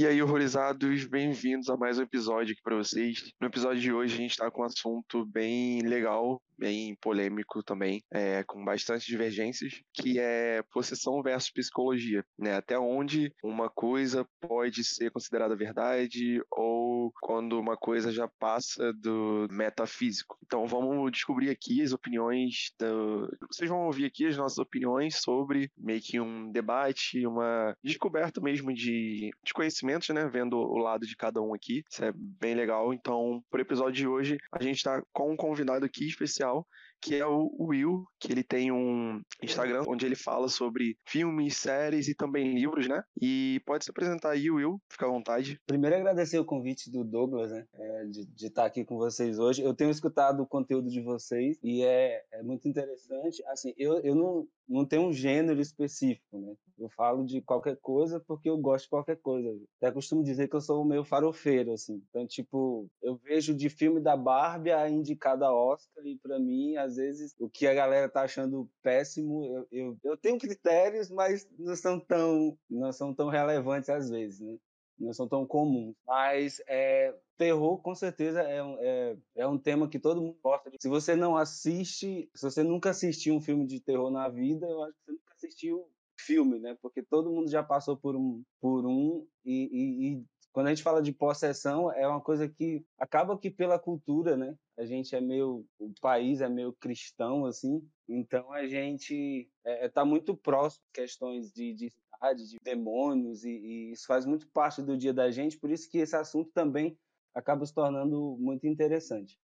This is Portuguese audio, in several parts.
E aí, horrorizados, bem-vindos a mais um episódio aqui para vocês. No episódio de hoje a gente está com um assunto bem legal, bem polêmico também, é, com bastante divergências, que é possessão versus psicologia, né? Até onde uma coisa pode ser considerada verdade ou quando uma coisa já passa do metafísico. Então vamos descobrir aqui as opiniões do... Vocês vão ouvir aqui as nossas opiniões sobre meio que um debate, uma descoberta mesmo de, de conhecimentos, né? Vendo o lado de cada um aqui. Isso é bem legal. Então, pro episódio de hoje, a gente está com um convidado aqui especial go que é o Will, que ele tem um Instagram onde ele fala sobre filmes, séries e também livros, né? E pode se apresentar aí, Will, fica à vontade. Primeiro agradecer o convite do Douglas, né? É, de, de estar aqui com vocês hoje. Eu tenho escutado o conteúdo de vocês e é, é muito interessante. Assim, eu, eu não, não tenho um gênero específico, né? Eu falo de qualquer coisa porque eu gosto de qualquer coisa. Até costumo dizer que eu sou meio farofeiro, assim. Então, tipo, eu vejo de filme da Barbie a indicada Oscar e para mim, vezes, o que a galera tá achando péssimo, eu, eu, eu tenho critérios, mas não são tão, não são tão relevantes às vezes, né? Não são tão comuns. Mas é, terror, com certeza, é é, é um tema que todo mundo gosta. Se você não assiste, se você nunca assistiu um filme de terror na vida, eu acho que você nunca assistiu filme, né? Porque todo mundo já passou por um, por um e, e, e quando a gente fala de possessão, é uma coisa que acaba que pela cultura, né? A gente é meio, o país é meio cristão, assim, então a gente está é, é tá muito próximo de questões de, de de demônios, e, e isso faz muito parte do dia da gente, por isso que esse assunto também acaba se tornando muito interessante,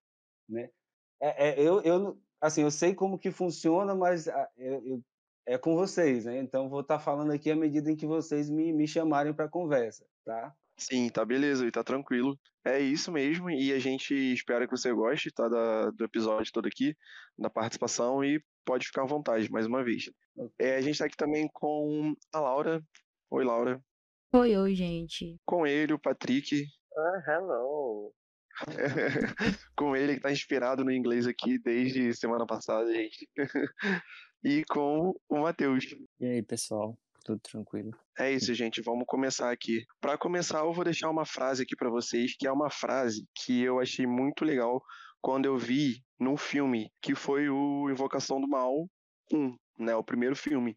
né? É, é, eu, eu, assim, eu sei como que funciona, mas ah, eu, eu, é com vocês, né? Então vou estar tá falando aqui à medida em que vocês me, me chamarem para conversa, tá? Sim, tá beleza, e tá tranquilo. É isso mesmo, e a gente espera que você goste, tá, da, do episódio todo aqui, da participação, e pode ficar à vontade, mais uma vez. É, a gente tá aqui também com a Laura. Oi, Laura. Oi, oi, gente. Com ele, o Patrick. Ah, hello. com ele que tá inspirado no inglês aqui desde semana passada, gente. e com o Matheus. E aí, pessoal? Tudo tranquilo. É isso, gente. Vamos começar aqui. Para começar, eu vou deixar uma frase aqui para vocês, que é uma frase que eu achei muito legal quando eu vi no filme, que foi o Invocação do Mal 1, né, o primeiro filme,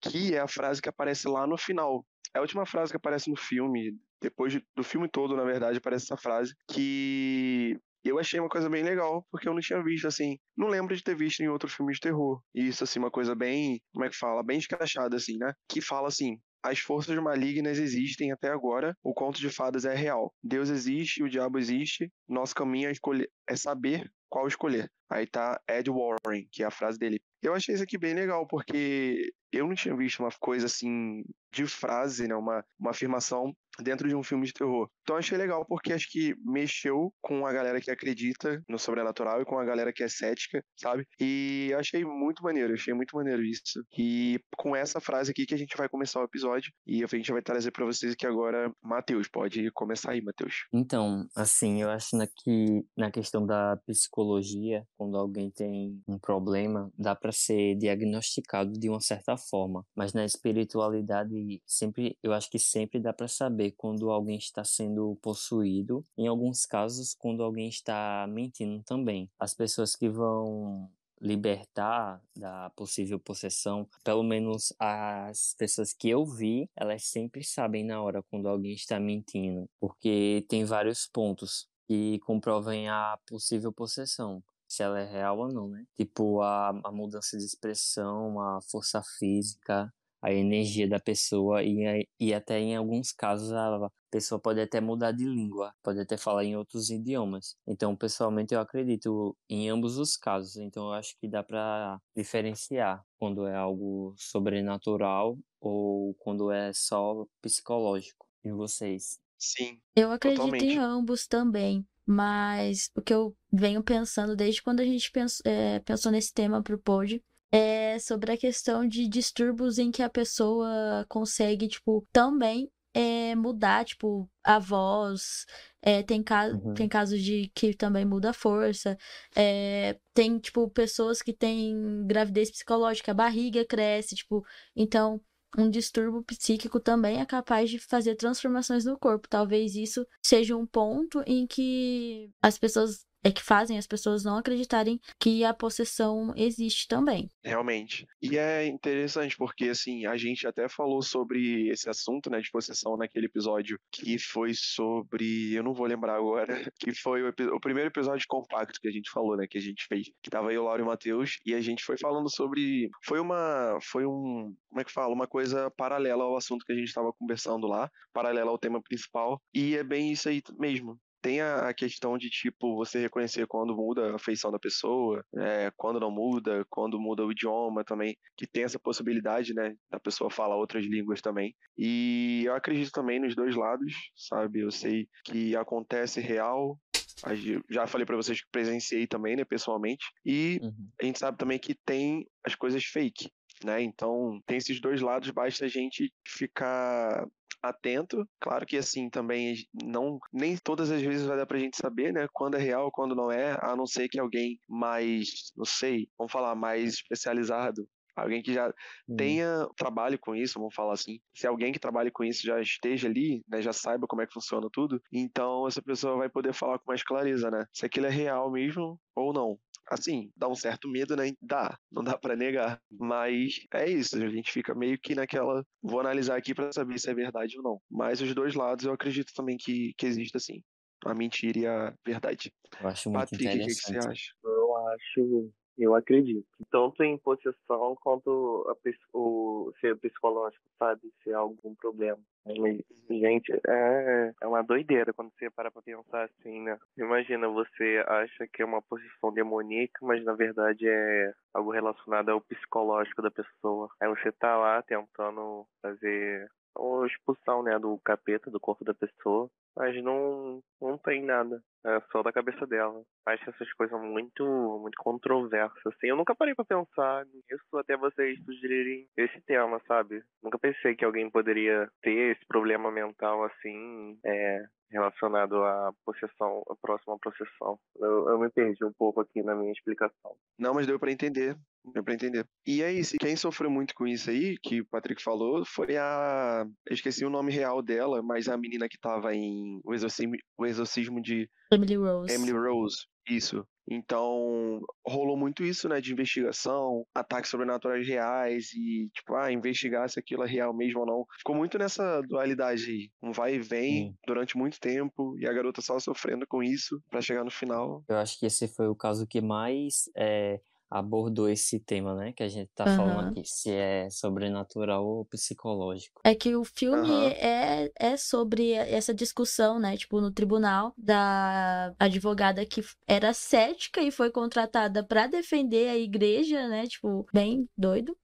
que é a frase que aparece lá no final. É a última frase que aparece no filme, depois do filme todo, na verdade, aparece essa frase, que eu achei uma coisa bem legal, porque eu não tinha visto, assim, não lembro de ter visto em outro filme de terror. E isso, assim, uma coisa bem, como é que fala? Bem escrachada, assim, né? Que fala assim, as forças malignas existem até agora, o conto de fadas é real. Deus existe, o diabo existe, nosso caminho é, escolher, é saber qual escolher. Aí tá Ed Warren, que é a frase dele. Eu achei isso aqui bem legal, porque eu não tinha visto uma coisa assim de frase, né? Uma, uma afirmação dentro de um filme de terror. Então achei legal porque acho que mexeu com a galera que acredita no sobrenatural e com a galera que é cética, sabe? E achei muito maneiro, achei muito maneiro isso. E com essa frase aqui que a gente vai começar o episódio e a gente vai trazer para vocês aqui agora, Matheus, pode começar aí, Matheus. Então, assim, eu acho que na questão da psicologia, quando alguém tem um problema, dá para ser diagnosticado de uma certa forma, mas na espiritualidade sempre, eu acho que sempre dá para saber quando alguém está sendo possuído, em alguns casos quando alguém está mentindo também. As pessoas que vão libertar da possível possessão, pelo menos as pessoas que eu vi, elas sempre sabem na hora quando alguém está mentindo, porque tem vários pontos que comprovem a possível possessão se ela é real ou não, né? Tipo, a, a mudança de expressão, a força física, a energia da pessoa e, e até em alguns casos a pessoa pode até mudar de língua, pode até falar em outros idiomas. Então, pessoalmente, eu acredito em ambos os casos. Então, eu acho que dá para diferenciar quando é algo sobrenatural ou quando é só psicológico. E vocês? Sim. Eu acredito totalmente. em ambos também. Mas o que eu venho pensando desde quando a gente pensou, é, pensou nesse tema pro pod é sobre a questão de distúrbios em que a pessoa consegue, tipo, também é, mudar, tipo, a voz. É, tem, ca uhum. tem casos de que também muda a força. É, tem, tipo, pessoas que têm gravidez psicológica, a barriga cresce, tipo. Então, um distúrbio psíquico também é capaz de fazer transformações no corpo. Talvez isso seja um ponto em que as pessoas é que fazem as pessoas não acreditarem que a possessão existe também. Realmente. E é interessante porque, assim, a gente até falou sobre esse assunto, né, de possessão naquele episódio que foi sobre. Eu não vou lembrar agora. Que foi o, o primeiro episódio compacto que a gente falou, né, que a gente fez. Que tava eu, Lauro e o Matheus. E a gente foi falando sobre. Foi uma. Foi um. Como é que fala? Uma coisa paralela ao assunto que a gente estava conversando lá, paralela ao tema principal. E é bem isso aí mesmo tem a questão de, tipo, você reconhecer quando muda a feição da pessoa, é, quando não muda, quando muda o idioma também, que tem essa possibilidade, né, da pessoa falar outras línguas também. E eu acredito também nos dois lados, sabe? Eu sei que acontece real, já falei para vocês que presenciei também, né, pessoalmente. E uhum. a gente sabe também que tem as coisas fake, né? Então, tem esses dois lados, basta a gente ficar atento. Claro que assim também não nem todas as vezes vai dar pra gente saber, né, quando é real, quando não é, a não ser que alguém mais, não sei, vamos falar mais especializado alguém que já hum. tenha trabalho com isso, vamos falar assim. Se alguém que trabalhe com isso já esteja ali, né, já saiba como é que funciona tudo, então essa pessoa vai poder falar com mais clareza, né? Se aquilo é real mesmo ou não assim, dá um certo medo, né? Dá, não dá para negar. Mas é isso, a gente fica meio que naquela. Vou analisar aqui para saber se é verdade ou não. Mas os dois lados eu acredito também que, que existe assim. A mentira e a verdade. Eu acho muito Patrick, interessante. o que, que você acha? Eu acho eu acredito. Tanto em possessão quanto a, o ser psicológico, sabe? Se há algum problema. Mas, gente, é, é uma doideira quando você para pra pensar assim, né? Imagina, você acha que é uma possessão demoníaca, mas na verdade é algo relacionado ao psicológico da pessoa. Aí você tá lá tentando fazer a expulsão, né, do capeta do corpo da pessoa, mas não, não tem nada. É só da cabeça dela. Acho essas coisas muito, muito controversas, assim. Eu nunca parei para pensar nisso até vocês sugerirem esse tema, sabe? Nunca pensei que alguém poderia ter esse problema mental, assim, é, relacionado à possessão, a próxima possessão. Eu, eu me perdi um pouco aqui na minha explicação. Não, mas deu para entender. Deu pra entender. E é isso. Quem sofreu muito com isso aí, que o Patrick falou, foi a. Eu esqueci o nome real dela, mas a menina que tava em O Exorcismo, o exorcismo de. Emily Rose. Emily Rose. Isso. Então, rolou muito isso, né, de investigação, ataques sobrenaturais reais e, tipo, ah, investigar se aquilo é real mesmo ou não. Ficou muito nessa dualidade aí, um vai e vem Sim. durante muito tempo e a garota só sofrendo com isso para chegar no final. Eu acho que esse foi o caso que mais é, abordou esse tema, né? Que a gente tá uhum. falando aqui, se é sobrenatural ou psicológico. É que o filme uhum. é, é sobre essa discussão, né? Tipo, no tribunal, da advogada que era cética e foi contratada para defender a igreja, né? Tipo, bem doido.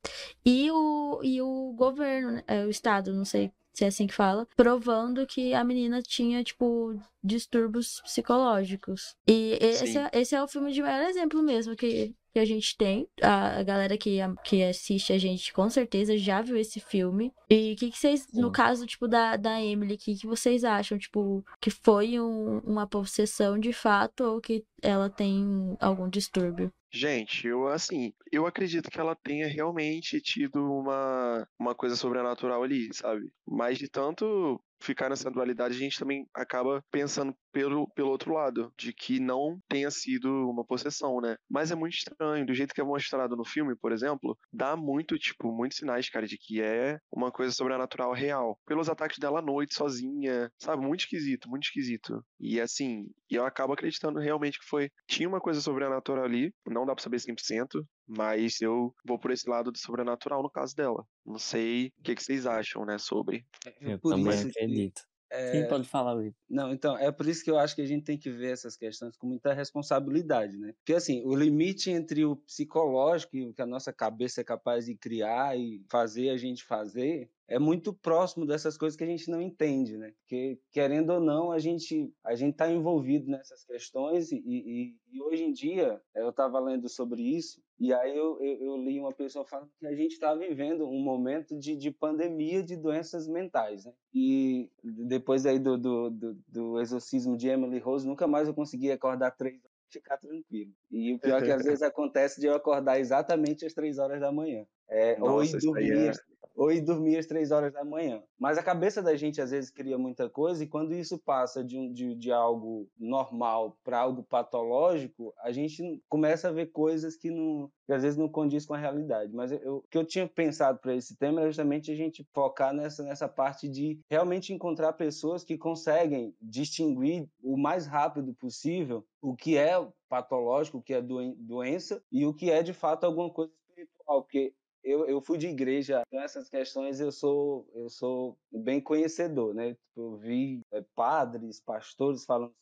E o, e o governo, né? É, o Estado, não sei se é assim que fala, provando que a menina tinha, tipo, distúrbios psicológicos. E esse, é, esse é o filme de maior exemplo mesmo, que que a gente tem. A, galera que, que assiste a gente com certeza já viu esse filme. E o que, que vocês, Sim. no caso, tipo, da, da Emily, o que, que vocês acham? Tipo, que foi um, uma possessão de fato ou que ela tem algum distúrbio? Gente, eu assim, eu acredito que ela tenha realmente tido uma, uma coisa sobrenatural ali, sabe? Mas de tanto ficar nessa dualidade, a gente também acaba pensando pelo, pelo outro lado, de que não tenha sido uma possessão, né? Mas é muito estranho, do jeito que é mostrado no filme, por exemplo, dá muito, tipo, muitos sinais, cara, de que é uma coisa sobrenatural real. Pelos ataques dela à noite, sozinha, sabe? Muito esquisito, muito esquisito. E assim, eu acabo acreditando realmente que foi. Tinha uma coisa sobrenatural ali, não dá pra saber 100%, mas eu vou por esse lado do sobrenatural no caso dela. Não sei o que, que vocês acham, né, sobre. É, eu também acredito. É... Quem pode falar, Luiz? Não, então, é por isso que eu acho que a gente tem que ver essas questões com muita responsabilidade, né? Porque, assim, o limite entre o psicológico e o que a nossa cabeça é capaz de criar e fazer a gente fazer é muito próximo dessas coisas que a gente não entende, né? Porque, querendo ou não, a gente a gente está envolvido nessas questões e, e, e, hoje em dia, eu estava lendo sobre isso e aí eu, eu, eu, li uma pessoa falando que a gente está vivendo um momento de, de pandemia de doenças mentais, né? E depois aí do, do, do, do exorcismo de Emily Rose, nunca mais eu consegui acordar três horas e ficar tranquilo. E o pior é que às vezes acontece de eu acordar exatamente às três horas da manhã. É, Nossa, ou ir dormir, é ou ir dormir às três horas da manhã. Mas a cabeça da gente às vezes cria muita coisa e quando isso passa de, um, de, de algo normal para algo patológico, a gente começa a ver coisas que, não, que às vezes não condiz com a realidade. Mas eu, o que eu tinha pensado para esse tema era justamente a gente focar nessa, nessa parte de realmente encontrar pessoas que conseguem distinguir o mais rápido possível o que é patológico, o que é doença e o que é de fato alguma coisa espiritual, porque eu, eu fui de igreja, então essas questões eu sou eu sou bem conhecedor, né? Tipo, eu vi é, padres, pastores falando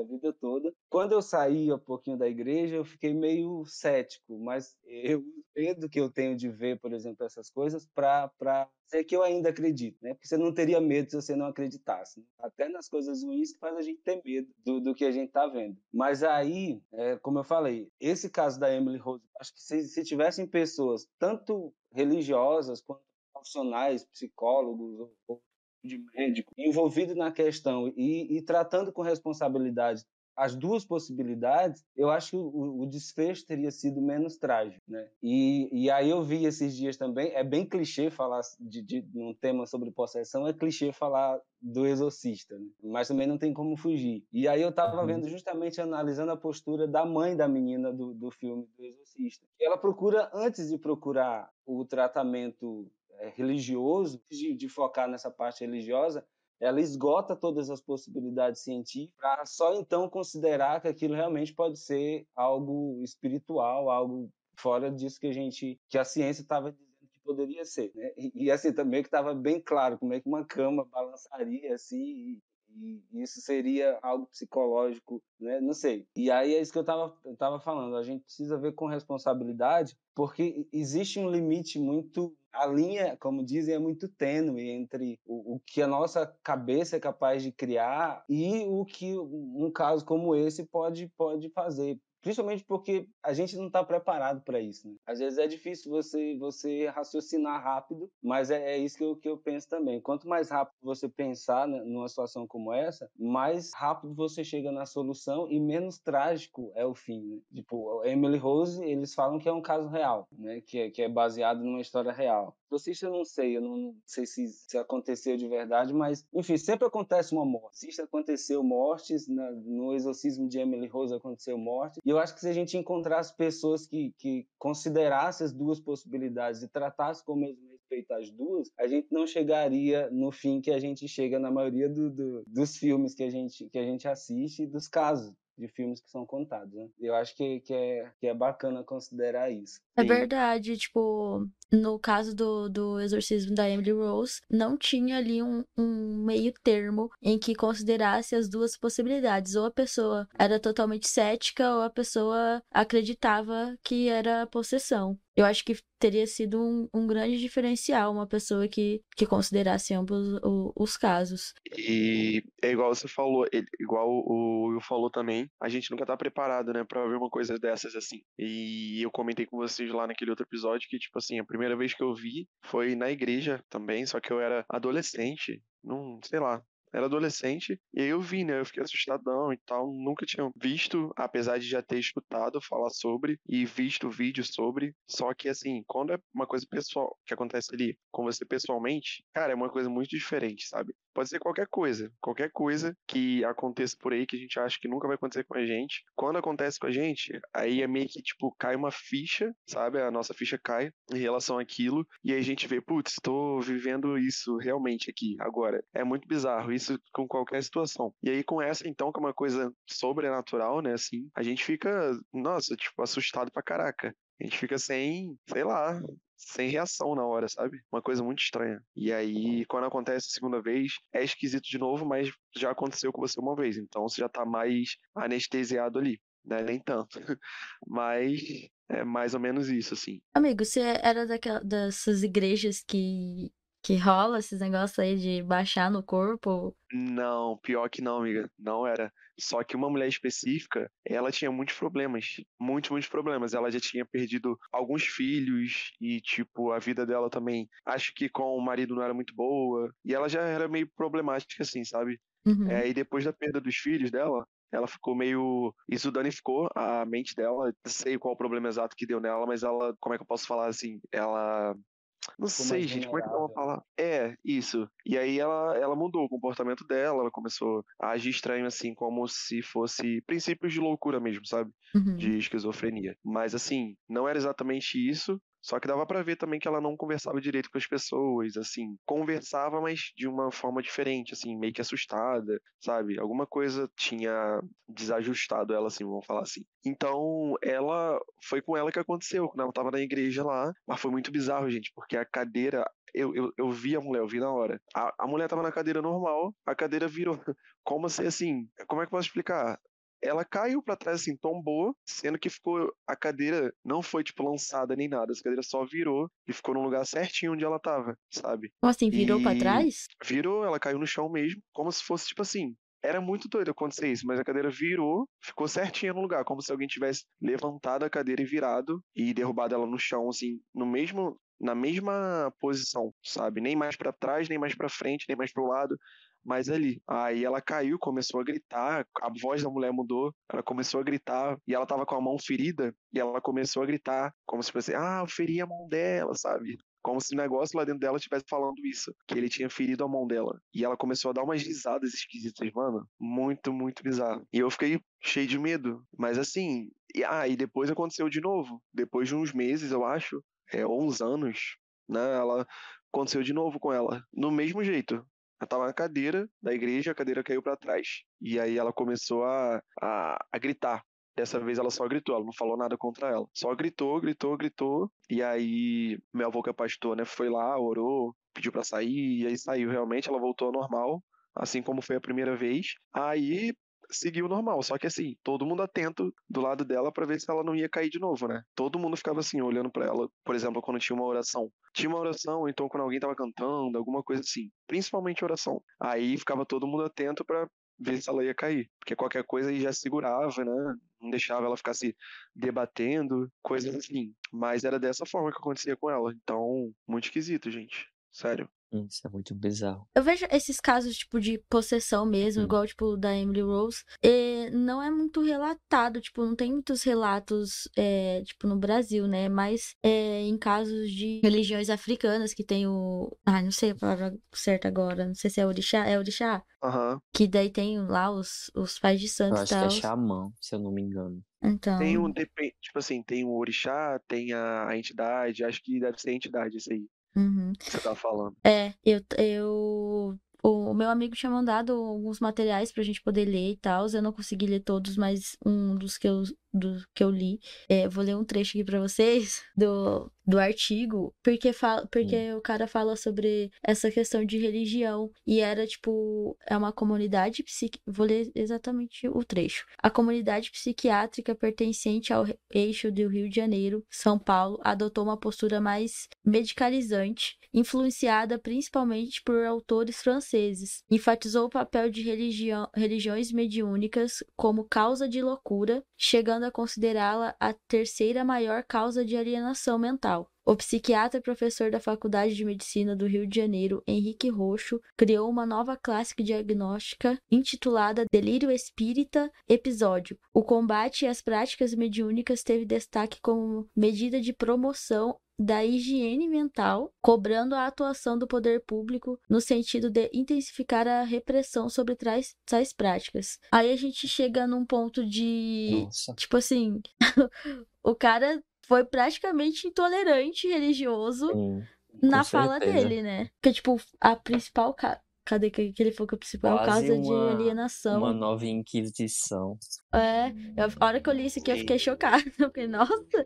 a vida toda. Quando eu saí um pouquinho da igreja, eu fiquei meio cético, mas eu medo que eu tenho de ver, por exemplo, essas coisas para dizer que eu ainda acredito, né? Porque você não teria medo se você não acreditasse. Né? Até nas coisas ruins que faz a gente ter medo do, do que a gente está vendo. Mas aí, é, como eu falei, esse caso da Emily Rose, acho que se, se tivessem pessoas tanto religiosas quanto profissionais, psicólogos ou de médico envolvido na questão e, e, tratando com responsabilidade as duas possibilidades, eu acho que o, o desfecho teria sido menos trágico, né? E, e, aí eu vi esses dias também, é bem clichê falar de, de um tema sobre possessão, é clichê falar do exorcista, né? mas também não tem como fugir. E aí eu estava uhum. vendo justamente analisando a postura da mãe da menina do, do filme do exorcista. Ela procura antes de procurar o tratamento religioso, de, de focar nessa parte religiosa, ela esgota todas as possibilidades científicas para só então considerar que aquilo realmente pode ser algo espiritual, algo fora disso que a gente, que a ciência estava dizendo que poderia ser, né? E, e assim também que estava bem claro como é que uma cama balançaria assim e isso seria algo psicológico, né? Não sei. E aí é isso que eu estava tava falando. A gente precisa ver com responsabilidade, porque existe um limite muito a linha, como dizem, é muito tênue entre o, o, que a nossa cabeça é capaz de criar e o que um caso como esse pode, pode fazer. Principalmente porque a gente não está preparado para isso. Né? Às vezes é difícil você você raciocinar rápido, mas é, é, isso que eu, que eu penso também. Quanto mais rápido você pensar né, numa situação como essa, mais rápido você chega na solução e menos trágico é o fim. Né? Tipo, Emily Rose, eles falam que é um caso real, né? que, é, que é baseado numa história real. Exorcista eu não sei, eu não sei se, se aconteceu de verdade, mas enfim, sempre acontece uma morte. Exorcista aconteceu mortes, na, no exorcismo de Emily Rose aconteceu morte, e eu acho que se a gente encontrasse pessoas que, que considerassem as duas possibilidades e tratassem com o mesmo respeito as duas, a gente não chegaria no fim que a gente chega na maioria do, do, dos filmes que a gente, que a gente assiste e dos casos de filmes que são contados, né? Eu acho que, que, é, que é bacana considerar isso. É verdade, tipo, no caso do, do exorcismo da Emily Rose, não tinha ali um, um meio termo em que considerasse as duas possibilidades. Ou a pessoa era totalmente cética, ou a pessoa acreditava que era possessão. Eu acho que teria sido um, um grande diferencial uma pessoa que, que considerasse ambos o, os casos. E é igual você falou, ele, igual o Will falou também, a gente nunca tá preparado, né, pra ver uma coisa dessas assim. E eu comentei com vocês lá naquele outro episódio que, tipo assim, a primeira vez que eu vi foi na igreja também, só que eu era adolescente, não, sei lá, era adolescente, e aí eu vi, né? Eu fiquei assustadão e tal. Nunca tinha visto, apesar de já ter escutado falar sobre e visto vídeos sobre. Só que, assim, quando é uma coisa pessoal que acontece ali com você pessoalmente, cara, é uma coisa muito diferente, sabe? Pode ser qualquer coisa, qualquer coisa que aconteça por aí que a gente acha que nunca vai acontecer com a gente. Quando acontece com a gente, aí é meio que, tipo, cai uma ficha, sabe? A nossa ficha cai em relação àquilo, e aí a gente vê, putz, estou vivendo isso realmente aqui, agora. É muito bizarro. Isso com qualquer situação. E aí, com essa, então, que é uma coisa sobrenatural, né, assim, a gente fica, nossa, tipo, assustado pra caraca. A gente fica sem, sei lá, sem reação na hora, sabe? Uma coisa muito estranha. E aí, quando acontece a segunda vez, é esquisito de novo, mas já aconteceu com você uma vez. Então você já tá mais anestesiado ali, né? Nem tanto. mas é mais ou menos isso, assim. Amigo, você era daquela, dessas igrejas que que rola esses negócios aí de baixar no corpo? Não, pior que não, amiga. Não era. Só que uma mulher específica, ela tinha muitos problemas. Muitos, muitos problemas. Ela já tinha perdido alguns filhos e, tipo, a vida dela também. Acho que com o marido não era muito boa. E ela já era meio problemática, assim, sabe? Uhum. É, e depois da perda dos filhos dela, ela ficou meio. Isso danificou a mente dela. Não sei qual o problema exato que deu nela, mas ela, como é que eu posso falar assim? Ela não Ficou sei, gente, como é que eu vou falar? É, isso. E aí ela, ela mudou o comportamento dela, ela começou a agir estranho, assim, como se fosse princípios de loucura mesmo, sabe? Uhum. De esquizofrenia. Mas, assim, não era exatamente isso. Só que dava pra ver também que ela não conversava direito com as pessoas, assim, conversava, mas de uma forma diferente, assim, meio que assustada, sabe? Alguma coisa tinha desajustado ela, assim, vamos falar assim. Então, ela foi com ela que aconteceu, quando ela tava na igreja lá, mas foi muito bizarro, gente, porque a cadeira eu, eu, eu vi a mulher, eu vi na hora. A, a mulher tava na cadeira normal, a cadeira virou. Como se assim. Como é que eu posso explicar? Ela caiu pra trás, assim, tombou, sendo que ficou. A cadeira não foi, tipo, lançada nem nada. Essa cadeira só virou e ficou no lugar certinho onde ela tava, sabe? Como assim, virou pra E- trás? Virou, ela caiu no chão mesmo, como se fosse, tipo assim. Era muito doido acontecer isso, mas a cadeira virou, ficou certinha no lugar, como se alguém tivesse levantado a cadeira e virado e derrubado ela no chão, assim, no mesmo, na mesma posição, sabe? Nem mais pra trás, nem mais pra frente, nem mais pro lado, mas ali. Aí ela caiu, começou a gritar, a voz da mulher mudou, ela começou a gritar e ela tava com a mão ferida e ela começou a gritar, como se fosse, ah, eu feri a mão dela, sabe? Como se o negócio lá dentro dela estivesse falando isso, que ele tinha ferido a mão dela. E ela começou a dar umas risadas esquisitas, mano. Muito, muito bizarro. E eu fiquei cheio de medo. Mas assim, e, ah, e depois aconteceu de novo. Depois de uns meses, eu acho, é, ou uns anos, né? Ela aconteceu de novo com ela. No mesmo jeito. Ela tava na cadeira da igreja, a cadeira caiu pra trás. E aí ela começou a, a, a gritar. Dessa vez ela só gritou, ela não falou nada contra ela. Só gritou, gritou, gritou. E aí meu avô que é pastor, né, foi lá, orou, pediu pra sair, e aí saiu realmente, ela voltou ao normal, assim como foi a primeira vez. Aí seguiu normal, só que assim, todo mundo atento do lado dela pra ver se ela não ia cair de novo, né? Todo mundo ficava assim, olhando pra ela, por exemplo, quando tinha uma oração. Tinha uma oração, então quando alguém tava cantando, alguma coisa assim, principalmente oração. Aí ficava todo mundo atento pra ver se ela ia cair, porque qualquer coisa aí já segurava, né? Não deixava ela ficar se debatendo, coisas assim. Mas era dessa forma que acontecia com ela. Então, muito esquisito, gente. Sério. Isso é muito bizarro. Eu vejo esses casos, tipo, de possessão mesmo, Hum. igual, tipo, da Emily Rose, e não é muito relatado, tipo, não tem muitos relatos, é, tipo, no Brasil, né? Mas é, em casos de religiões africanas que tem o... Ah, não sei a palavra certa agora, não sei se é orixá, é orixá? Aham. Que daí tem lá os, os pais de Eu santos e acho que é xamã, se eu não me engano. Então, Tem um, tipo assim, tem o orixá, tem a, a entidade, acho que deve ser a entidade isso aí uhum. que você tá falando. É, eu, eu. O meu amigo tinha mandado alguns materiais pra gente poder ler e tal. Eu não consegui ler todos, mas um dos que eu, do que eu li. é, vou ler um trecho aqui pra vocês do, do artigo, porque, fala, porque o cara fala sobre essa questão de religião. E era tipo. É uma comunidade psiquiátrica. Vou ler exatamente o trecho. A comunidade psiquiátrica pertencente ao eixo do Rio de Janeiro, São Paulo, adotou uma postura mais medicalizante, influenciada principalmente por autores franceses. Enfatizou o papel de religião, religiões mediúnicas como causa de loucura, chegando a considerá-la a terceira maior causa de alienação mental. O psiquiatra e professor da Faculdade de Medicina do Rio de Janeiro, Henrique Roxo, criou uma nova classe diagnóstica intitulada Delírio Espírita Episódio. O combate às práticas mediúnicas teve destaque como medida de promoção da higiene mental, cobrando a atuação do poder público no sentido de intensificar a repressão sobre tais, tais práticas. Aí a gente chega num ponto de. Nossa. Tipo assim, o cara foi praticamente intolerante religioso Sim, na fala certeza. dele, né? Porque, tipo, a principal. Ca... Cadê que ele falou que a principal Quase causa de uma- alienação? Uma nova inquisição. É, eu- a hora que eu li isso aqui, eu fiquei chocada. Eu fiquei, nossa,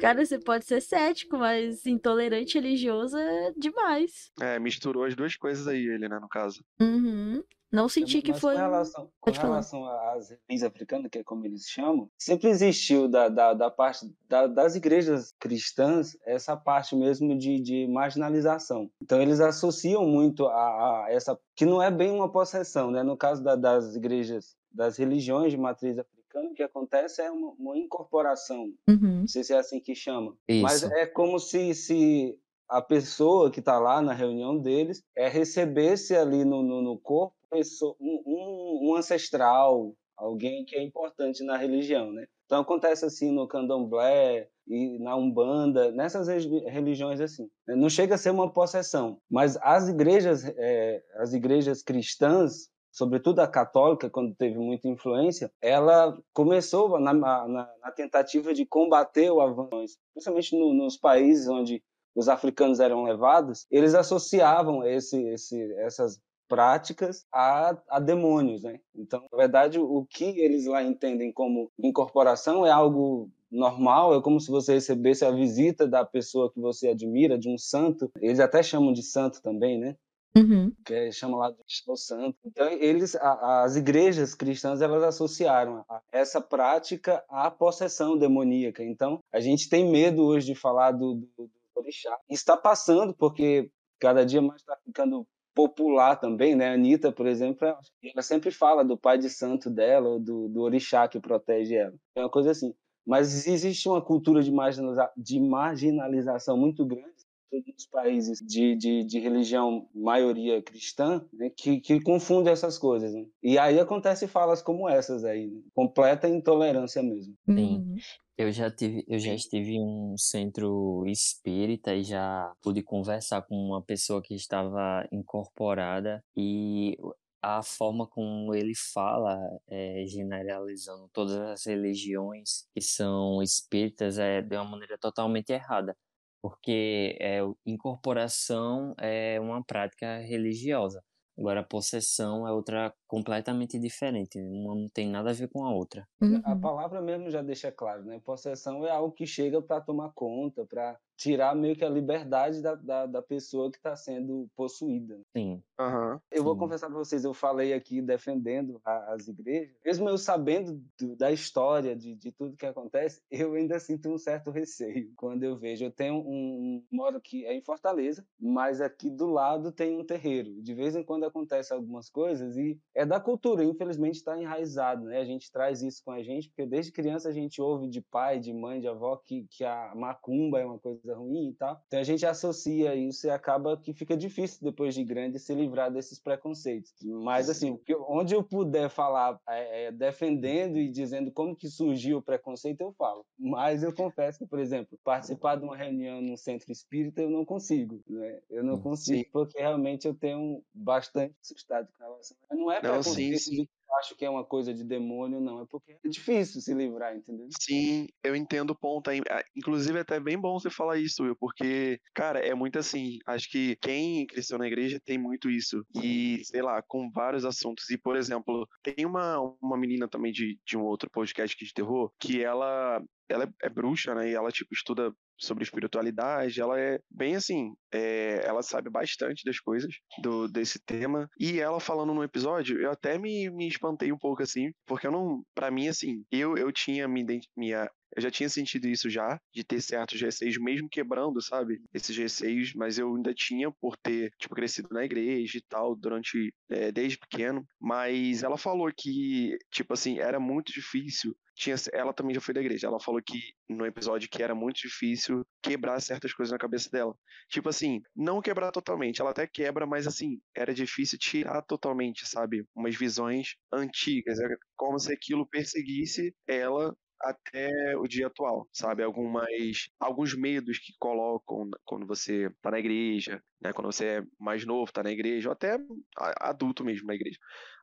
cara, você pode ser cético, mas intolerante religioso é demais. É, misturou as duas coisas aí, ele, né, no caso. Uhum. Não senti que Mas foi. Com relação, com relação às religiões africanas, que é como eles chamam, sempre existiu da, da, da parte da- das igrejas cristãs essa parte mesmo de, de marginalização. Então eles associam muito a, a essa que não é bem uma possessão, né? No caso da- das igrejas, das religiões de matriz africana, o que acontece é uma, uma incorporação. Uhum. Não sei se é assim que chama. Isso. Mas é como se, se a pessoa que está lá na reunião deles é recebesse ali no, no, no corpo pessoa- um, um, ancestral, alguém que é importante na religião, né? Então acontece assim no candomblé e na umbanda, nessas religiões assim. Né? Não chega a ser uma possessão, mas as igrejas, é, as igrejas cristãs, sobretudo a católica, quando teve muita influência, ela começou na, na, na tentativa de combater o avanço, principalmente no, nos países onde os africanos eram levados, eles associavam esse, esse, essas práticas a, a demônios, né? Então, na verdade, o que eles lá entendem como incorporação é algo normal, é como se você recebesse a visita da pessoa que você admira, de um santo. Eles até chamam de santo também, né? Uhum. Que é, chama lá de santo. Então, eles, a, as igrejas cristãs, elas associaram essa prática à possessão demoníaca. Então, a gente tem medo hoje de falar do, do, do orixá. Está passando, porque cada dia mais está ficando popular também, né? A Anitta, por exemplo, ela sempre fala do pai de santo dela, ou do, do orixá que protege ela. É uma coisa assim. Mas existe uma cultura de, marginaliza de marginalização muito grande nos países de, de, de, religião maioria cristã né, que, que confunde essas coisas. Né? E aí acontece falas como essas aí, né? completa intolerância mesmo. Sim. Uhum. Eu já tive, eu já estive em um centro espírita e já pude conversar com uma pessoa que estava incorporada e a forma como ele fala, é, generalizando todas as religiões que são espíritas, é de uma maneira totalmente errada, porque é, incorporação é uma prática religiosa. Agora, a possessão é outra completamente diferente, uma não tem nada a ver com a outra. Uhum. A palavra mesmo já deixa claro, né? Possessão é algo que chega para tomar conta, para tirar meio que a liberdade da, da, da pessoa que está sendo possuída. Sim. Uhum. Eu vou confessar para vocês, eu falei aqui defendendo a, as igrejas, mesmo eu sabendo do, da história, de, de tudo que acontece, eu ainda sinto um certo receio quando eu vejo. Eu tenho um, um moro aqui é em Fortaleza, mas aqui do lado tem um terreiro. De vez em quando acontece algumas coisas e é da cultura, infelizmente está enraizado, né? A gente traz isso com a gente porque desde criança a gente ouve de pai, de mãe, de avó que, que a macumba é uma coisa coisa ruim e tal. Então a gente associa isso e acaba que fica difícil depois de grande se livrar desses preconceitos. Mas assim, onde eu puder falar é, é, defendendo e dizendo como que surgiu o preconceito, eu falo. Mas eu confesso que, por exemplo, participar de uma reunião num centro espírita eu não consigo, né? Eu não consigo Sim. porque realmente eu tenho bastante assustado com relação. Não é preconceito sim, sim acho que é uma coisa de demônio, não. É porque é difícil se livrar, entendeu? Sim, eu entendo o ponto inclusive, é até bem bom você falar isso, Will, porque, cara, é muito assim. Acho que quem cresceu na igreja tem muito isso. E, sei lá, com vários assuntos. E, por exemplo, tem uma, uma menina também de, de um outro podcast aqui de terror que ela ela é, é, bruxa, né? E ela, tipo, estuda sobre espiritualidade. Ela é bem assim, é, ela sabe bastante das coisas do, desse tema. E ela falando no episódio, eu até me, me espantei um pouco assim, porque eu não, para mim assim, eu eu tinha me, minha eu já tinha sentido isso já, de ter certos receios, mesmo quebrando, sabe? Esses receios, mas eu ainda tinha por ter, tipo, crescido na igreja e tal, durante, é, desde pequeno. Mas ela falou que, tipo assim, era muito difícil tinha, ela também já foi da igreja. Ela falou que no episódio que era muito difícil quebrar certas coisas na cabeça dela. Tipo assim, não quebrar totalmente, ela até quebra, mas assim, era difícil tirar totalmente, sabe? Umas visões antigas. É como se aquilo perseguisse ela até o dia atual, sabe? Algumas, alguns medos que colocam quando você tá na igreja, né? Quando você é mais novo, tá na igreja, ou até adulto mesmo na igreja.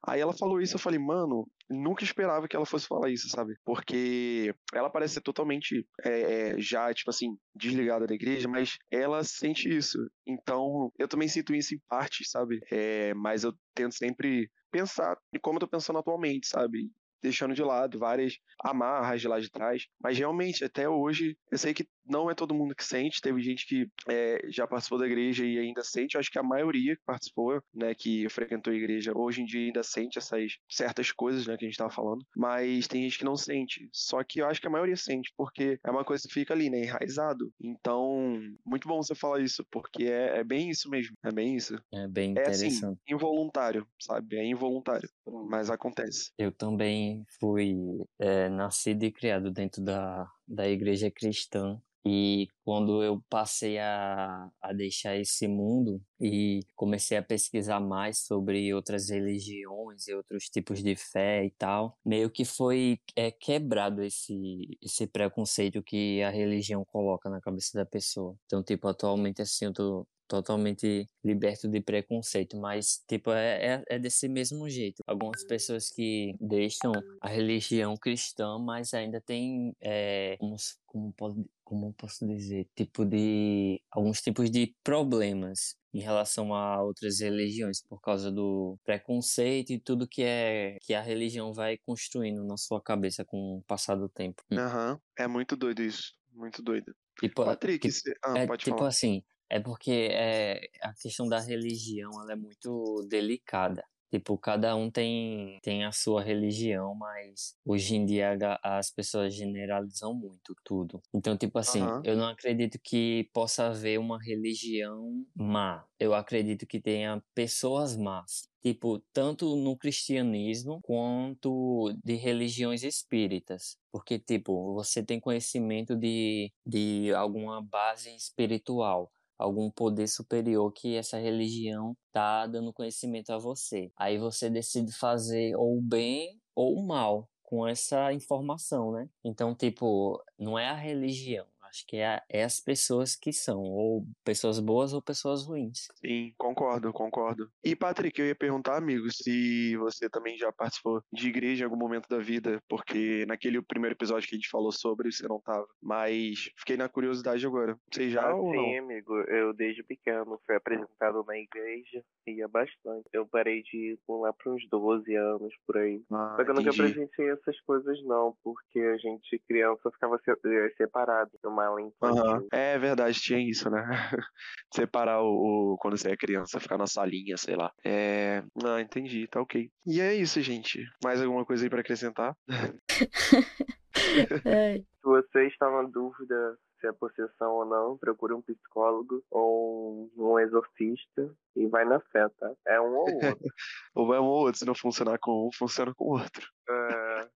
Aí ela falou isso, eu falei, mano, nunca esperava que ela fosse falar isso, sabe? Porque ela parece ser totalmente é, já, tipo assim, desligada da igreja, mas ela sente isso. Então, eu também sinto isso em parte, sabe? É, mas eu tento sempre pensar em como eu tô pensando atualmente, sabe? Deixando de lado várias amarras de lá de trás. Mas realmente, até hoje, eu sei que não é todo mundo que sente. Teve gente que é, já participou da igreja e ainda sente. Eu acho que a maioria que participou, né, que frequentou a igreja, hoje em dia ainda sente essas certas coisas, né, que a gente estava falando. Mas tem gente que não sente. Só que eu acho que a maioria sente, porque é uma coisa que fica ali, né, enraizado. Então, muito bom você falar isso, porque é, é bem isso mesmo. É bem isso. É bem interessante. É assim, involuntário, sabe? É involuntário. Mas acontece. Eu também fui é, nascido e criado dentro da da igreja cristã e quando eu passei a, a deixar esse mundo e comecei a pesquisar mais sobre outras religiões e outros tipos de fé e tal, meio que foi é, quebrado esse, esse preconceito que a religião coloca na cabeça da pessoa. Então, tipo, atualmente assim, eu tô totalmente liberto de preconceito, mas tipo é, é, é, desse mesmo jeito. Algumas pessoas que deixam a religião cristã, mas ainda tem é, como, como, pode, como posso dizer, tipo de alguns tipos de problemas em relação a outras religiões por causa do preconceito e tudo que é que a religião vai construindo na sua cabeça com o passar do tempo. Aham, uhum. é muito doido isso, muito doido. Tipo, Patrick, que, ah, é, tipo falar. assim, é porque é, a questão da religião ela é muito delicada. Tipo, cada um tem, tem a sua religião, mas hoje em dia as pessoas generalizam muito tudo. Então, tipo assim, uhum. eu não acredito que possa haver uma religião má. Eu acredito que tenha pessoas más. Tipo, tanto no cristianismo quanto de religiões espíritas. Porque, tipo, você tem conhecimento de, de alguma base espiritual algum poder superior que essa religião tá dando conhecimento a você. Aí você decide fazer ou o bem ou o mal com essa informação, né? Então, tipo, não é a religião, Acho que é, é as pessoas que são, ou pessoas boas ou pessoas ruins. Sim, concordo, concordo. E, Patrick, eu ia perguntar, amigo, se você também já participou de igreja em algum momento da vida, porque naquele primeiro episódio que a gente falou sobre, você não tava. Mas fiquei na curiosidade agora. Você já ah, ou sim, amigo. Eu, desde pequeno, fui apresentado na igreja, ia bastante. Eu parei de ir lá para uns 12 anos, por aí. Ah, Só que eu nunca presenciei essas coisas, não, porque a gente, criança, ficava eh, separado. Uma mala infantil. Uhum. É verdade, tinha isso, né? Separar o, o, quando você é criança, ficar na salinha, sei lá. É. Ah, entendi, tá ok. E é isso, gente. Mais alguma coisa aí pra acrescentar? Se você está na dúvida se é possessão ou não, procure um psicólogo ou um exorcista e vai na fé, tá? É um ou outro. ou é um ou outro, se não funcionar com um, funciona com o outro. É...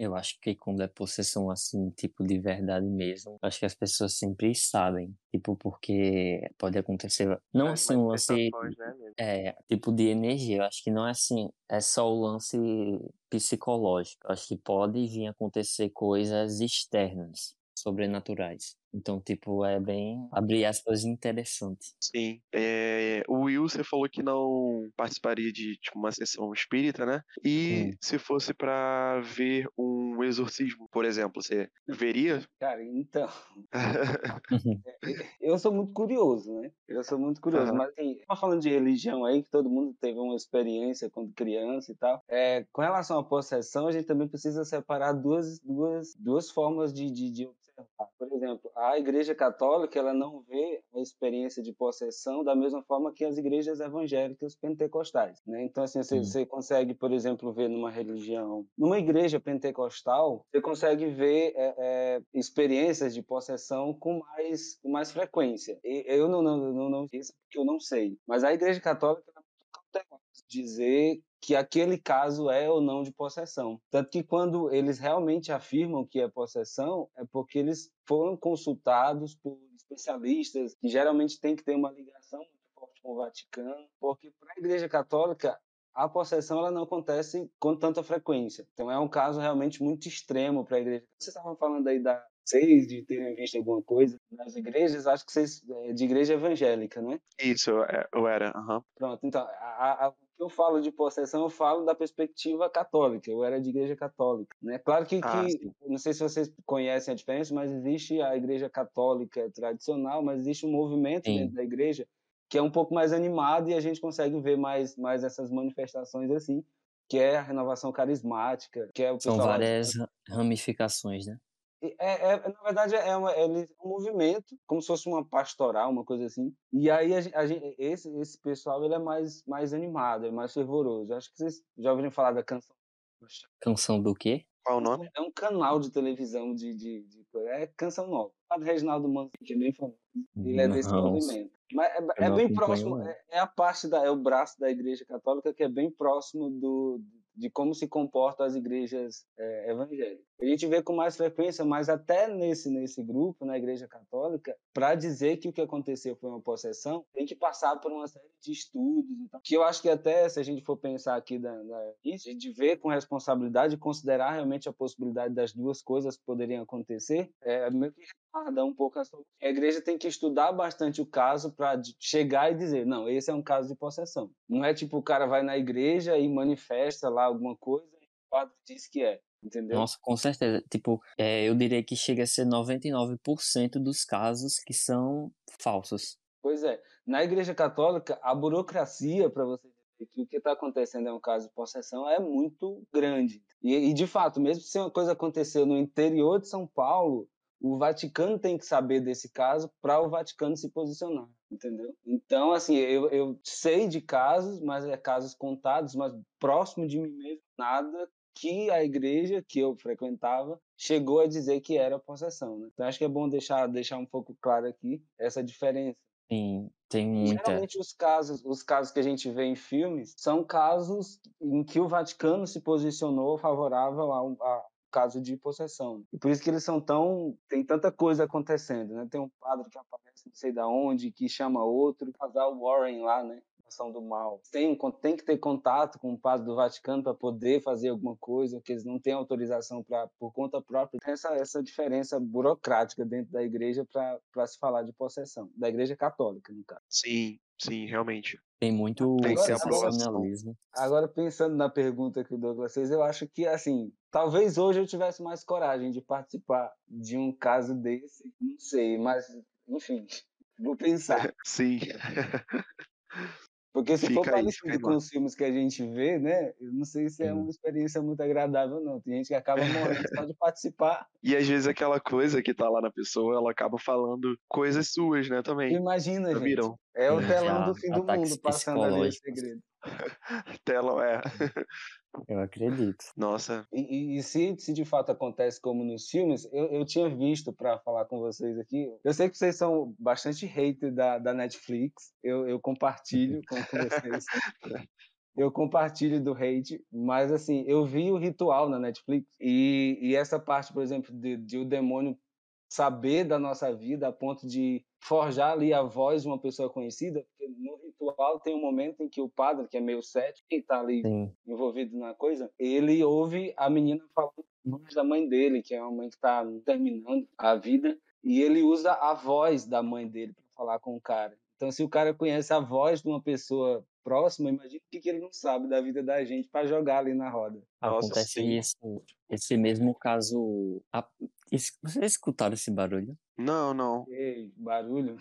Eu acho que quando é possessão assim, tipo de verdade mesmo, acho que as pessoas sempre sabem, tipo, porque pode acontecer, não assim um lance, né, é, tipo de energia, eu acho que não é assim, é só o lance psicológico, acho que pode vir acontecer coisas externas, sobrenaturais. Então, tipo, é bem, abre aspas, interessante. Sim. É, o Will, você falou que não participaria de tipo, uma sessão espírita, né? E hum. se fosse para ver um exorcismo, por exemplo, você veria? Cara, então. eu sou muito curioso, né? Eu sou muito curioso. Uhum. Mas, assim, falando de religião aí, que todo mundo teve uma experiência quando criança e tal. É, com relação à possessão, a gente também precisa separar duas, duas, duas formas de, de, de por exemplo, a Igreja Católica ela não vê a experiência de possessão da mesma forma que as igrejas evangélicas pentecostais. Né? Então, assim, você, você, consegue, por exemplo, ver numa religião, numa igreja pentecostal, você consegue ver é, é, experiências de possessão com mais, com mais frequência. E, eu não, não, não, não isso porque eu não sei, mas a Igreja Católica dizer que aquele caso é ou não de possessão. Tanto que quando eles realmente afirmam que é possessão, é porque eles foram consultados por especialistas que geralmente tem que ter uma ligação muito forte com o Vaticano, porque para a Igreja Católica a possessão ela não acontece com tanta frequência. Então é um caso realmente muito extremo para a igreja. Vocês estavam falando aí da vocês de terem visto alguma coisa nas igrejas, acho que vocês é de igreja evangélica, não é? Isso, eu era. Uhum. Pronto, então a, a, eu falo de possessão, eu falo da perspectiva católica. Eu era de igreja católica, né? Claro que, ah, que não sei se vocês conhecem a diferença, mas existe a igreja católica tradicional, mas existe um movimento sim. dentro da igreja que é um pouco mais animado e a gente consegue ver mais, mais essas manifestações assim, que é a renovação carismática, que é o São várias ramificações, né? É, é, na verdade, é, uma, é um movimento, como se fosse uma pastoral, uma coisa assim. E aí, a, a gente, esse, esse pessoal ele é mais, mais animado, é mais fervoroso. Acho que vocês já ouviram falar da canção. Canção do quê? Qual o nome? É um canal de televisão de. de, de é Canção Nova. O Reginaldo Manzi, que é bem famoso. Ele é desse Não. movimento. Mas é, é bem próximo, é, é, a parte da. É o braço da Igreja Católica que é bem próximo do, de como se comportam as igrejas é, evangélicas. A gente vê com mais frequência, mas até nesse, nesse grupo, na Igreja Católica, para dizer que o que aconteceu foi uma possessão, tem que passar por uma série de estudos. Que eu acho que até, se a gente for pensar aqui da, da, isso, de ver com responsabilidade considerar realmente a possibilidade das duas coisas que poderiam acontecer, é meio que dá um pouco a A igreja tem que estudar bastante o caso para chegar e dizer, não, esse é um caso de possessão. Não é tipo o cara vai na igreja e manifesta lá alguma coisa e o padre diz que é. Entendeu? Nossa, com certeza. Tipo, é, eu diria que chega a ser 99% dos casos que são falsos. Pois é. Na Igreja Católica, a burocracia para você dizer que o que está acontecendo é um caso de possessão é muito grande. E, e, de fato, mesmo se uma coisa aconteceu no interior de São Paulo, o Vaticano tem que saber desse caso para o Vaticano se posicionar, entendeu? Então, assim, eu, eu sei de casos, mas é casos contados, mas próximo de mim mesmo, nada que a igreja que eu frequentava chegou a dizer que era possessão. Né? Então acho que é bom deixar, deixar um pouco claro aqui essa diferença. Sim, tem muita. Geralmente os casos, os casos que a gente vê em filmes são casos em que o Vaticano se posicionou favorável ao, a caso de possessão. E por isso que eles são tão tem tanta coisa acontecendo, né? Tem um padre que aparece não sei da onde, que chama outro, o casal Warren lá, né? ação do mal. Tem, tem que ter contato com o padre do Vaticano para poder fazer alguma coisa, que eles não têm autorização para por conta própria. Tem essa, essa diferença burocrática dentro da igreja para se falar de possessão, da igreja católica, no caso. Sim, sim, realmente. Tem muito profissionalismo. Agora, pensando na pergunta que o Douglas fez, eu acho que, assim, talvez hoje eu tivesse mais coragem de participar de um caso desse, não sei, mas, enfim, vou pensar. Sim. Porque se Fica for parecido com os filmes que a gente vê, né? Eu não sei se é uma experiência muito agradável, não. Tem gente que acaba morrendo só de participar. E às vezes aquela coisa que tá lá na pessoa, ela acaba falando coisas suas, né, também. Imagina, gente. Viram? É o telão do fim do mundo passando ali o segredo. telão, é. Eu acredito. Nossa. E, e, se, se de fato acontece como nos filmes, eu, eu tinha visto para falar com vocês aqui. Eu sei que vocês são bastante hater da, da Netflix. Eu, eu compartilho com vocês. eu compartilho do hate, mas assim, eu vi o ritual na Netflix e, e essa parte, por exemplo, de, de o demônio saber da nossa vida a ponto de forjar ali a voz de uma pessoa conhecida, porque no ritual tem um momento em que o padre, que é meio cético, e está ali Sim. envolvido na coisa, ele ouve a menina falando da mãe dele, que é uma mãe que está terminando a vida, e ele usa a voz da mãe dele para falar com o cara. Então, se o cara conhece a voz de uma pessoa próxima, imagina o que, que ele não sabe da vida da gente para jogar ali na roda. Acontece Nossa, isso, esse mesmo caso. Vocês escutaram esse barulho? Não, não. Ei, barulho.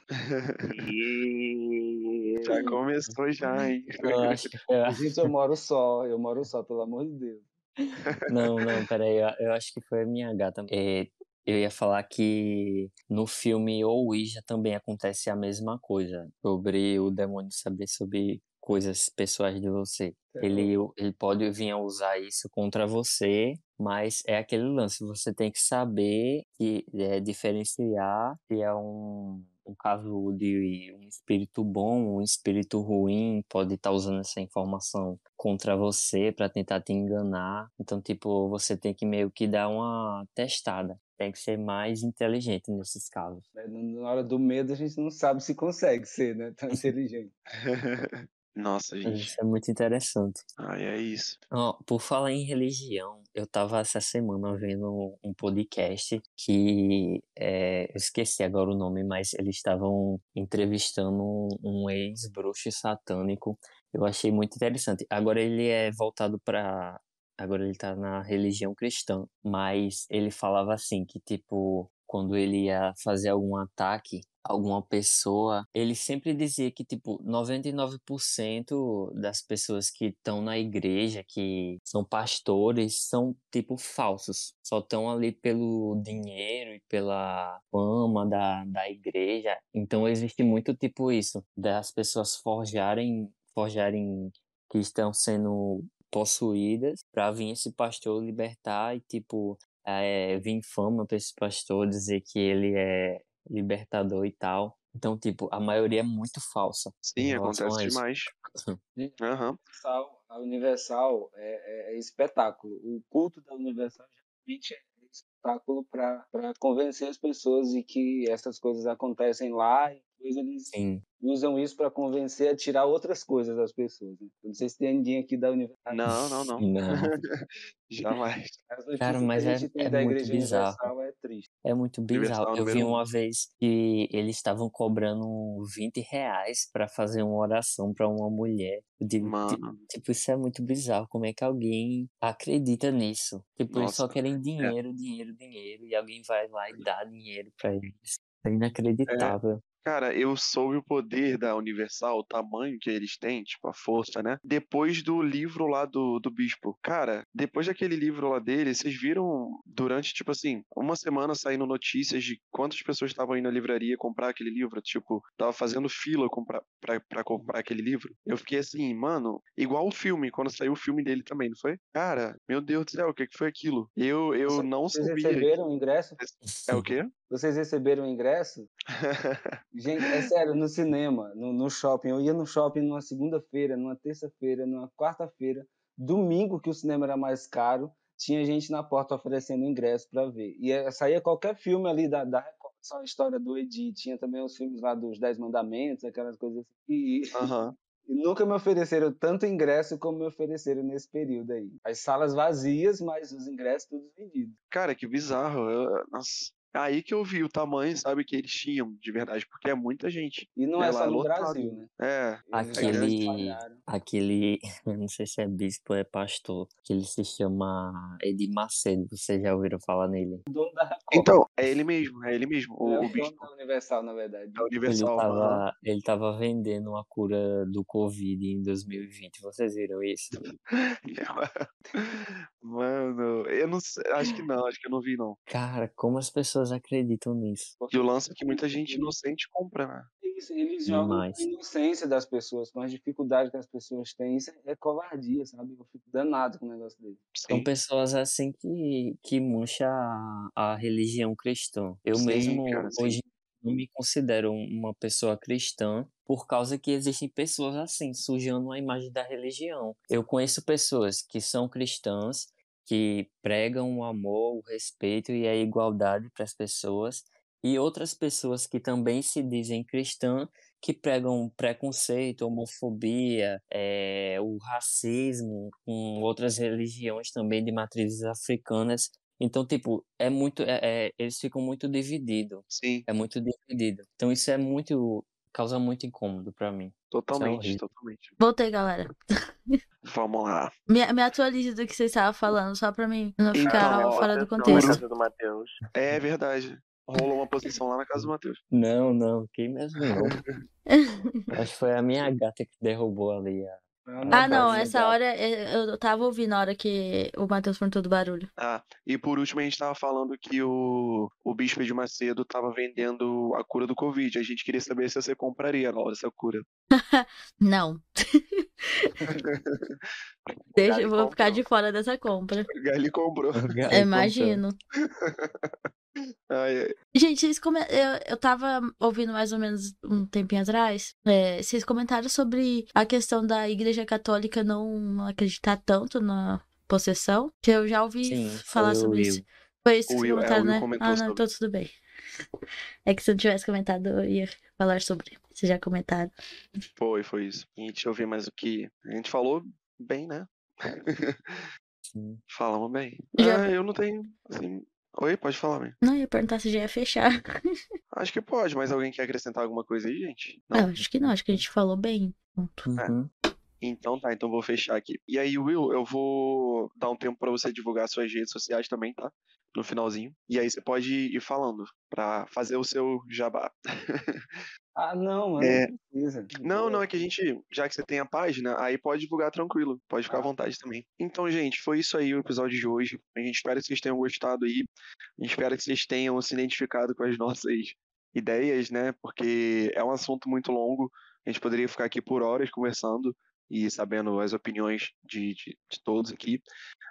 já começou já, hein? Eu acho que foi... Gente, eu moro só, eu moro só, pelo amor de Deus. Não, não, peraí, eu, eu acho que foi a minha gata. É, eu ia falar que no filme Ouija também acontece a mesma coisa, sobre o demônio saber sobre coisas pessoais de você. Ele, ele pode vir a usar isso contra você, mas é aquele lance, você tem que saber que é, diferenciar se é um, um caso de um espírito bom, um espírito ruim, pode estar tá usando essa informação contra você para tentar te enganar. Então, tipo, você tem que meio que dar uma testada tem que ser mais inteligente nesses casos. É, na hora do medo, a gente não sabe se consegue ser, né? Tão inteligente. Nossa, gente. Isso é muito interessante. Ah, é isso. Oh, por falar em religião, eu tava essa semana vendo um podcast que é, eu esqueci agora o nome, mas eles estavam entrevistando um, um ex-bruxo satânico. Eu achei muito interessante. Agora ele é voltado para agora ele tá na religião cristã, mas ele falava assim que tipo quando ele ia fazer algum ataque alguma pessoa, ele sempre dizia que, tipo, 99% das pessoas que estão na igreja, que são pastores, são, tipo, falsos. Só estão ali pelo dinheiro e pela fama da, da igreja. Então, existe muito, tipo, isso, das pessoas forjarem, forjarem que estão sendo possuídas para vir esse pastor libertar e, tipo, é, vir fama para esse pastor dizer que ele é libertador e tal. Então, tipo, a maioria é muito falsa. Sim, acontece demais. Uhum. a Universal é, é, é espetáculo. O culto da Universal geralmente é espetáculo para convencer as pessoas de que essas coisas acontecem lá e depois eles Sim. usam isso para convencer a tirar outras coisas das pessoas. Né? Não sei se tem ninguém aqui da universidade. Não, não, não. Não. Jamais. Cara, mas que a é- gente tem é da muito Igreja bizarro. É triste. É muito Universal bizarro. Eu vi um. uma vez que eles estavam cobrando 20 reais pra fazer uma oração pra uma mulher. Digo, tipo, isso é muito bizarro. Como é que alguém acredita nisso? Tipo, eles só Nossa, querem dinheiro, dinheiro, dinheiro, e alguém vai lá e dá dinheiro pra eles. É inacreditável. Cara, eu soube o poder da Universal, o tamanho que eles têm, tipo, a força, né? Depois do livro lá do, do Bispo. Cara, depois daquele livro lá dele, vocês viram durante, tipo assim, uma semana saindo notícias de quantas pessoas estavam indo na livraria comprar aquele livro? Tipo, tava fazendo fila comprar, pra, pra comprar aquele livro. Eu fiquei assim, mano, igual o filme, quando saiu o filme dele também, não foi? Cara, meu Deus do céu, o que que foi aquilo? Eu, eu não Vocês sabia. receberam o ingresso? É o quê? Vocês receberam o ingresso? Gente, é sério, no cinema, no, no shopping. Eu ia no shopping numa segunda-feira, numa terça-feira, numa quarta-feira, domingo, que o cinema era mais caro, tinha gente na porta oferecendo ingresso para ver. E eh, saía qualquer filme ali da, da Record, só a história do Edi. Tinha também os filmes lá dos Dez Mandamentos, aquelas coisas assim. E, Aham. e nunca me ofereceram tanto ingresso como me ofereceram nesse período aí. As salas vazias, mas os ingressos todos vendidos. Cara, que bizarro. eu- nossa. Aí que eu vi o tamanho, sabe, que eles tinham, de verdade, porque é muita gente. E não É é, só no lotado. Brasil, né? É, Aquele- espalharam. Aquele, eu não sei se é bispo ou é pastor, que ele se chama Edir Macedo. Vocês já ouviram falar nele? O dono da Record. então, é ele mesmo, é ele mesmo, Ele é o, o o dono da Universal, na verdade. da Ele Universal. aham. tava, ele tava vendendo uma cura do Covid em 2020. Vocês viram isso? Mano, eu não sei, acho que não, acho que eu não vi não. Cara, como as pessoas acreditam nisso? E o lance é que muita gente inocente compra, né? Eles, eles jogam Demais. com a inocência das pessoas, com as dificuldades que as pessoas têm. Isso é covardia, sabe? Eu fico danado com um negócio dele. São Sim. pessoas assim que, que mancha a, a religião cristã. Eu Sim, mesmo cara, hoje não me considero uma pessoa cristã por causa que existem pessoas assim, sujando a imagem da religião. Eu conheço pessoas que são cristãs, que pregam o amor, o respeito e a igualdade para as pessoas, e outras pessoas que também se dizem cristã, que pregam preconceito, homofobia, eh, o racismo com outras religiões também de matrizes africanas. Então, tipo, é muito, é- é- eles ficam muito divididos, Sim, é muito dividido. Então, isso é muito, causa muito incômodo pra mim. totalmente, horrível. totalmente. Voltei, galera. Vamos lá. Me, me atualize do que vocês estavam falando, só pra mim não Então, ficar ó, fora do na contexto. casa do Matheus. É verdade. Rolou uma posição lá na casa do Matheus. Não, não, que mesmo não. Acho que foi a minha gata que derrubou ali. a- Ah, não, essa verdade. hora eh, eu tava ouvindo a hora que o Matheus perguntou do barulho. Ah, e por último a gente tava falando que o, o Bispo de Macedo tava vendendo a cura do Covid. A gente queria saber se você compraria logo essa cura. Não, deixa, eu vou comprou. ficar de fora dessa compra. O Gali comprou. Gali imagino. Ai, ai. Gente, vocês come... eu, eu tava ouvindo mais ou menos um tempinho atrás. é, vocês comentaram sobre a questão da Igreja Católica não acreditar tanto na possessão. Que eu já ouvi Sim, falar sobre Will. isso. Foi isso que Will, é, o comentaram, Will né? Ah, não, sobre. então tudo bem. É que se eu não tivesse comentado, eu ia falar sobre. Vocês já comentaram. Foi, foi isso. E deixa eu ver mais o que. A gente falou bem, né? Sim. Falamos bem. Já- Ah, eu não tenho. Assim... Oi, pode falar, bem. Não, eu ia perguntar se já ia fechar. Acho que pode, mas alguém quer acrescentar alguma coisa aí, gente? Ah, eu acho que não, acho que a gente falou bem. Uhum. Então tá, então vou fechar aqui. E aí, Will, eu vou dar um tempo pra você divulgar suas redes sociais também, tá? No finalzinho. E aí você pode ir falando pra fazer o seu jabá. Ah, não, mano, É. não precisa. Não, não, é que a gente, já que você tem a página, aí pode divulgar tranquilo, pode ficar à vontade também. Então, gente, foi isso aí o episódio de hoje. A gente espera que vocês tenham gostado aí. A gente espera que vocês tenham se identificado com as nossas ideias, né? Porque é um assunto muito longo. A gente poderia ficar aqui por horas conversando e sabendo as opiniões de, de, de todos aqui.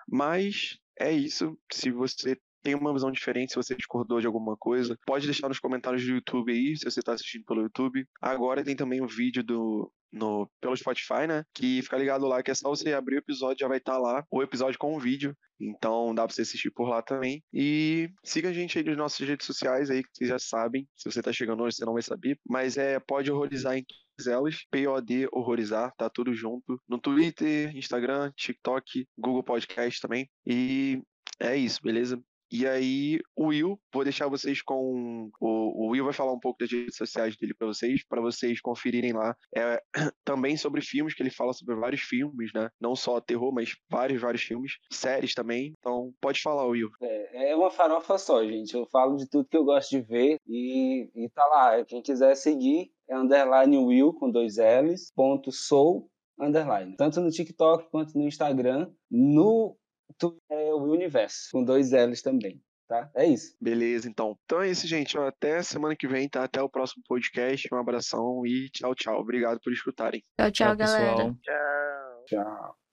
Mas é isso. Se você tem uma visão diferente, se você discordou de alguma coisa, pode deixar nos comentários do YouTube aí, se você está assistindo pelo YouTube. Agora tem também o um vídeo do no, pelo Spotify, né? Que fica ligado lá, que é só você abrir o episódio, já vai estar tá lá, o episódio com o vídeo. Então dá pra você assistir por lá também. E siga a gente aí nas nossas redes sociais aí, que vocês já sabem. Se você tá chegando hoje, você não vai saber. Mas é pode horrorizar em todas elas. POD horrorizar, tá tudo junto. No Twitter, Instagram, TikTok, Google Podcast também. E é isso, beleza? E aí, o Will, vou deixar vocês com. O, o Will vai falar um pouco das redes sociais dele para vocês, para vocês conferirem lá. É, também sobre filmes, que ele fala sobre vários filmes, né? Não só terror, mas vários, vários filmes. Séries também. Então, pode falar, Will. É, é uma farofa só, gente. Eu falo de tudo que eu gosto de ver e, e tá lá. Quem quiser seguir é underline Will com dois L's, ponto sou underline. Tanto no TikTok quanto no Instagram. No tu é o universo, com dois L's também. Tá? É isso. Beleza, então. Então é isso, gente. Até semana que vem, tá? Até o próximo podcast. Um abração e tchau, tchau. Obrigado por escutarem. Tchau, tchau, tchau galera. Tchau. Tchau.